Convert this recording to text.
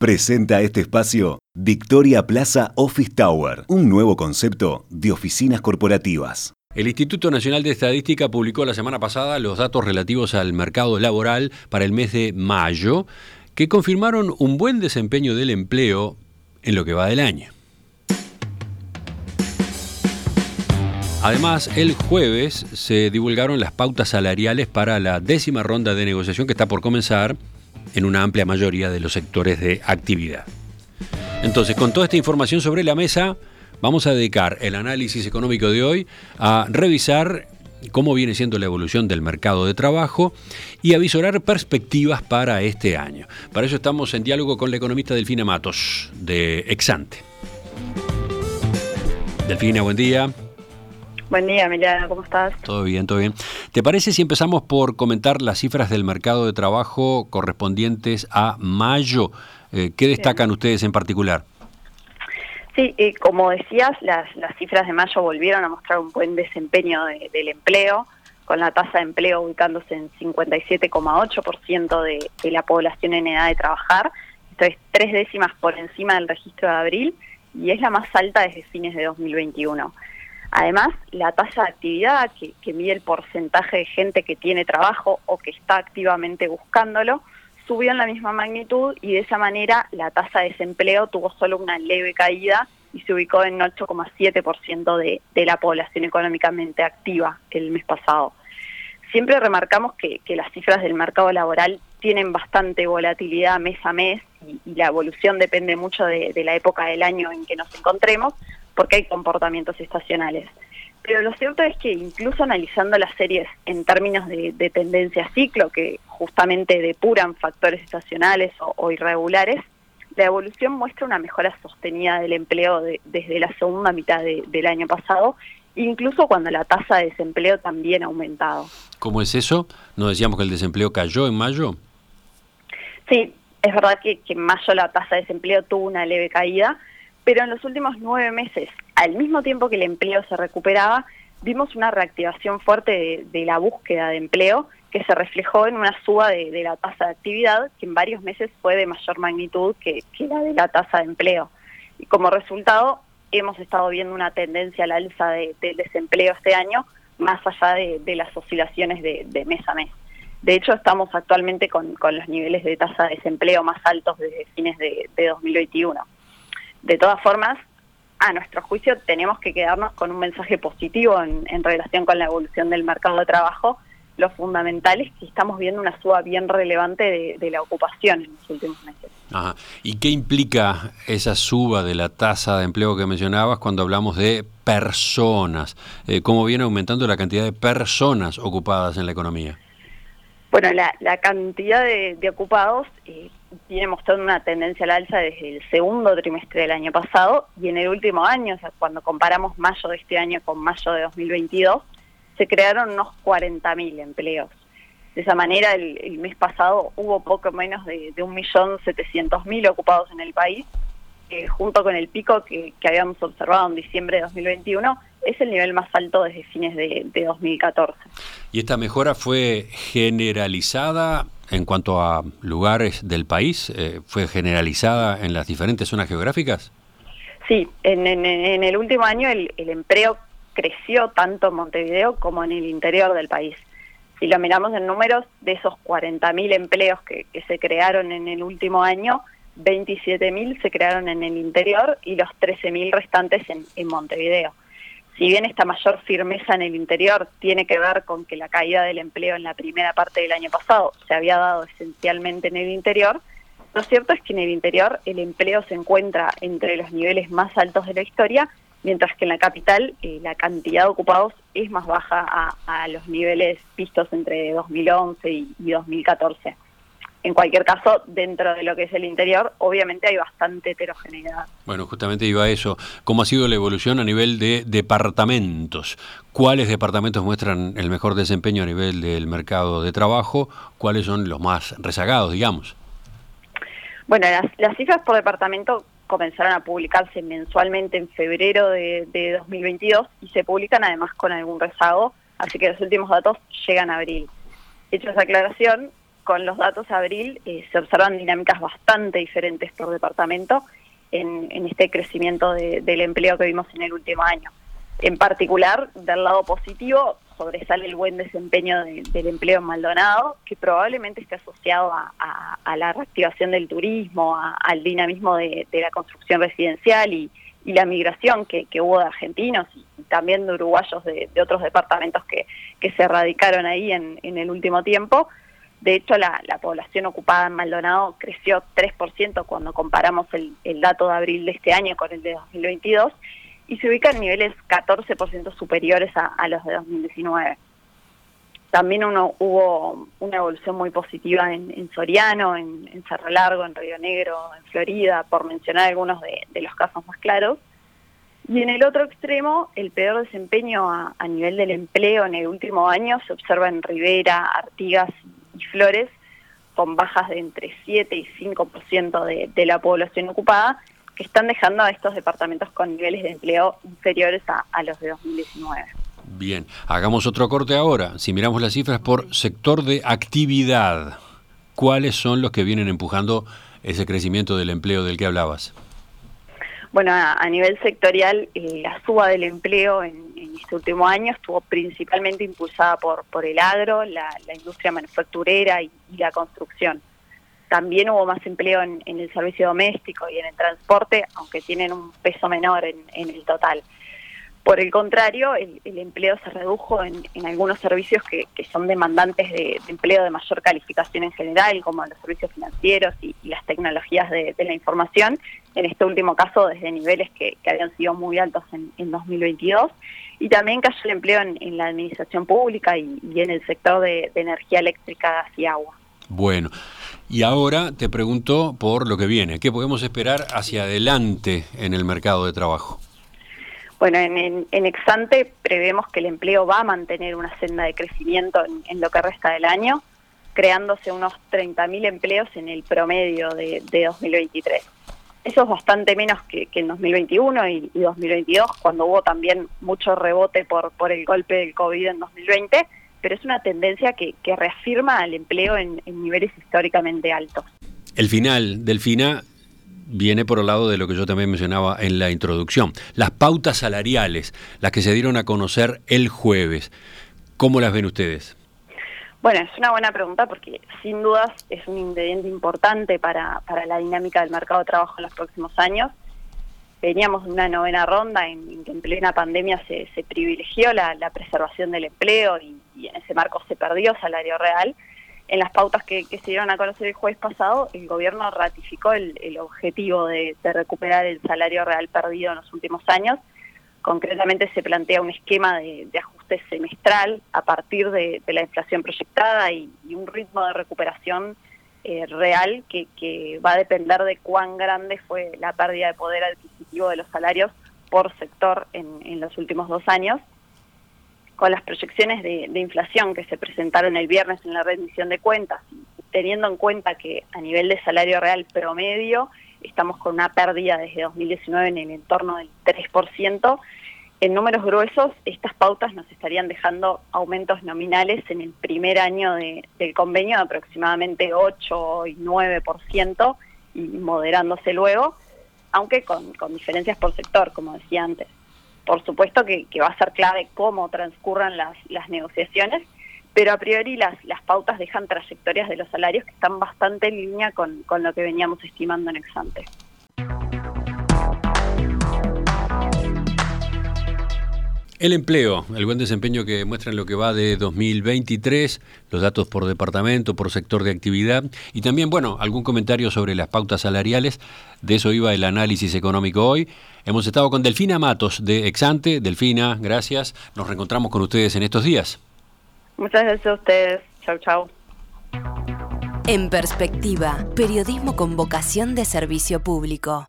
Presenta este espacio Victoria Plaza Office Tower, un nuevo concepto de oficinas corporativas. El Instituto Nacional de Estadística publicó la semana pasada los datos relativos al mercado laboral para el mes de mayo, que confirmaron un buen desempeño del empleo en lo que va del año. Además, el jueves se divulgaron las pautas salariales para la décima ronda de negociación que está por comenzar en una amplia mayoría de los sectores de actividad. Entonces, con toda esta información sobre la mesa, vamos a dedicar el análisis económico de hoy a revisar cómo viene siendo la evolución del mercado de trabajo y a visorar perspectivas para este año. Para eso estamos en diálogo con la economista Delfina Matos, de Exante. Delfina, buen día. Buen día, Emiliano, ¿cómo estás? Todo bien, todo bien. ¿Te parece si empezamos por comentar las cifras del mercado de trabajo correspondientes a mayo? Eh, ¿Qué destacan ustedes en particular? Sí, eh, como decías, las, cifras de mayo volvieron a mostrar un buen desempeño del empleo, con la tasa de empleo ubicándose en 57,8% de, de la población en edad de trabajar. Esto es tres décimas por encima del registro de abril y es la más alta desde fines de 2021. Además, la tasa de actividad, que, mide el porcentaje de gente que tiene trabajo o que está activamente buscándolo, subió en la misma magnitud y de esa manera la tasa de desempleo tuvo solo una leve caída y se ubicó en 8,7% de, de la población económicamente activa el mes pasado. Siempre remarcamos que, las cifras del mercado laboral tienen bastante volatilidad mes a mes y, la evolución depende mucho de, la época del año en que nos encontremos, porque hay comportamientos estacionales. Pero lo cierto es que incluso analizando las series en términos de, tendencia ciclo, que justamente depuran factores estacionales o, irregulares, la evolución muestra una mejora sostenida del empleo desde la segunda mitad del año pasado, incluso cuando la tasa de desempleo también ha aumentado. ¿Cómo es eso? ¿No decíamos que el desempleo cayó en mayo? Sí, es verdad que en mayo la tasa de desempleo tuvo una leve caída, pero en los últimos nueve meses, al mismo tiempo que el empleo se recuperaba, vimos una reactivación fuerte de, la búsqueda de empleo que se reflejó en una suba de, la tasa de actividad que en varios meses fue de mayor magnitud que, la de la tasa de empleo. Y como resultado, hemos estado viendo una tendencia al alza del desempleo este año, más allá de, las oscilaciones de, mes a mes. De hecho, estamos actualmente con, los niveles de tasa de desempleo más altos desde fines de 2021. De todas formas, a nuestro juicio tenemos que quedarnos con un mensaje positivo en, relación con la evolución del mercado de trabajo. Lo fundamental es que estamos viendo una suba bien relevante de, la ocupación en los últimos meses. Ajá. ¿Y qué implica esa suba de la tasa de empleo que mencionabas cuando hablamos de personas? Eh, ¿Cómo viene aumentando la cantidad de personas ocupadas en la economía? Bueno, la, cantidad de, ocupados eh, viene mostrando una tendencia al alza desde el segundo trimestre del año pasado y en el último año, o cuando comparamos mayo de este año con mayo de 2022, se crearon unos 40.000 empleos. De esa manera, el, mes pasado hubo poco menos de, de 1.700.000 ocupados en el país, eh, junto con el pico que, habíamos observado en diciembre de 2021, es el nivel más alto desde fines de, de 2014. ¿Y esta mejora fue generalizada en cuanto a lugares del país? Eh, ¿Fue generalizada en las diferentes zonas geográficas? Sí, en, el último año el, empleo creció tanto en Montevideo como en el interior del país. Si lo miramos en números, de esos 40.000 empleos que, se crearon en el último año, 27.000 se crearon en el interior y los 13.000 restantes en Montevideo si bien esta mayor firmeza en el interior tiene que ver con que la caída del empleo en la primera parte del año pasado se había dado esencialmente en el interior, lo cierto es que en el interior el empleo se encuentra entre los niveles más altos de la historia, mientras que en la capital eh, la cantidad de ocupados es más baja a, los niveles vistos entre 2011 y 2014 en cualquier caso, dentro de lo que es el interior, obviamente hay bastante heterogeneidad. Bueno, justamente iba a eso. ¿Cómo ha sido la evolución a nivel de departamentos? ¿Cuáles departamentos muestran el mejor desempeño a nivel del mercado de trabajo? ¿Cuáles son los más rezagados, digamos? Bueno, las, cifras por departamento comenzaron a publicarse mensualmente en febrero de, de 2022 y se publican además con algún rezago, así que los últimos datos llegan a abril. Hecho esa aclaración, con los datos de abril eh, se observan dinámicas bastante diferentes por departamento en, este crecimiento del empleo que vimos en el último año. En particular, del lado positivo, sobresale el buen desempeño del empleo en Maldonado, que probablemente esté asociado a, la reactivación del turismo, al dinamismo de, la construcción residencial y, la migración que, hubo de argentinos y también de uruguayos de, otros departamentos que, se radicaron ahí en, el último tiempo. De hecho, la, población ocupada en Maldonado creció 3% cuando comparamos el, dato de abril de este año con el de 2022 y se ubica en niveles 14% superiores a, los de 2019. También uno, hubo una evolución muy positiva en, Soriano, en, Cerro Largo, en Río Negro, en Florida, por mencionar algunos de, los casos más claros. Y en el otro extremo, el peor desempeño a, nivel del empleo en el último año se observa en Rivera, Artigas y Flores, con bajas de entre 7 y 5% de, de la población ocupada, que están dejando a estos departamentos con niveles de empleo inferiores a, los de 2019. Bien, hagamos otro corte ahora. Si miramos las cifras por sector de actividad, ¿cuáles son los que vienen empujando ese crecimiento del empleo del que hablabas? Bueno, a, nivel sectorial, eh, la suba del empleo en, este último año estuvo principalmente impulsada por, por el agro, la, industria manufacturera y la construcción. También hubo más empleo en, el servicio doméstico y en el transporte, aunque tienen un peso menor en, el total. Por el contrario, el, empleo se redujo en, algunos servicios que, son demandantes de, empleo de mayor calificación en general, como los servicios financieros y, las tecnologías de, la información, en este último caso desde niveles que, habían sido muy altos en, 2022. Y también cayó el empleo en, la administración pública y, en el sector de, energía eléctrica, y agua. Bueno, y ahora te pregunto por lo que viene. ¿Qué podemos esperar hacia adelante en el mercado de trabajo? Bueno, en, Exante prevemos que el empleo va a mantener una senda de crecimiento en, lo que resta del año, creándose unos 30.000 empleos en el promedio de, 2023. Eso es bastante menos que, en 2021 y, 2022, cuando hubo también mucho rebote por, el golpe del COVID en 2020 pero es una tendencia que, reafirma al empleo en, niveles históricamente altos. El final, del FINA viene por el lado de lo que yo también mencionaba en la introducción. Las pautas salariales, las que se dieron a conocer el jueves. ¿Cómo las ven ustedes? Bueno, es una buena pregunta porque sin dudas es un ingrediente importante para, para la dinámica del mercado de trabajo en los próximos años veníamos de una novena ronda en, que en plena pandemia se, privilegió la, preservación del empleo y, en ese marco se perdió salario real. En las pautas que, se dieron a conocer el jueves pasado, el gobierno ratificó el, objetivo de, recuperar el salario real perdido en los últimos años. Concretamente se plantea un esquema de, ajuste semestral a partir de, la inflación proyectada y un ritmo de recuperación eh, real que, va a depender de cuán grande fue la pérdida de poder adquisitivo de los salarios por sector en, los últimos dos años. Con las proyecciones de, inflación que se presentaron el viernes en la rendición de cuentas, teniendo en cuenta que a nivel de salario real promedio estamos con una pérdida desde 2019 en el entorno del 3%, en números gruesos, estas pautas nos estarían dejando aumentos nominales en el primer año del convenio de aproximadamente 8 y 9% y moderándose luego, aunque con, diferencias por sector, como decía antes. Por supuesto que, va a ser clave cómo transcurran las, negociaciones, pero a priori las, las pautas dejan trayectorias de los salarios que están bastante en línea con, con lo que veníamos estimando en Exante. El empleo, el buen desempeño que muestran lo que va de 2023, los datos por departamento, por sector de actividad y también, bueno, algún comentario sobre las pautas salariales. De eso iba el análisis económico hoy. Hemos estado con Delfina Matos de Exante. Delfina, gracias. Nos reencontramos con ustedes en estos días. Muchas gracias a ustedes. Chau, chau. En perspectiva, periodismo con vocación de servicio público.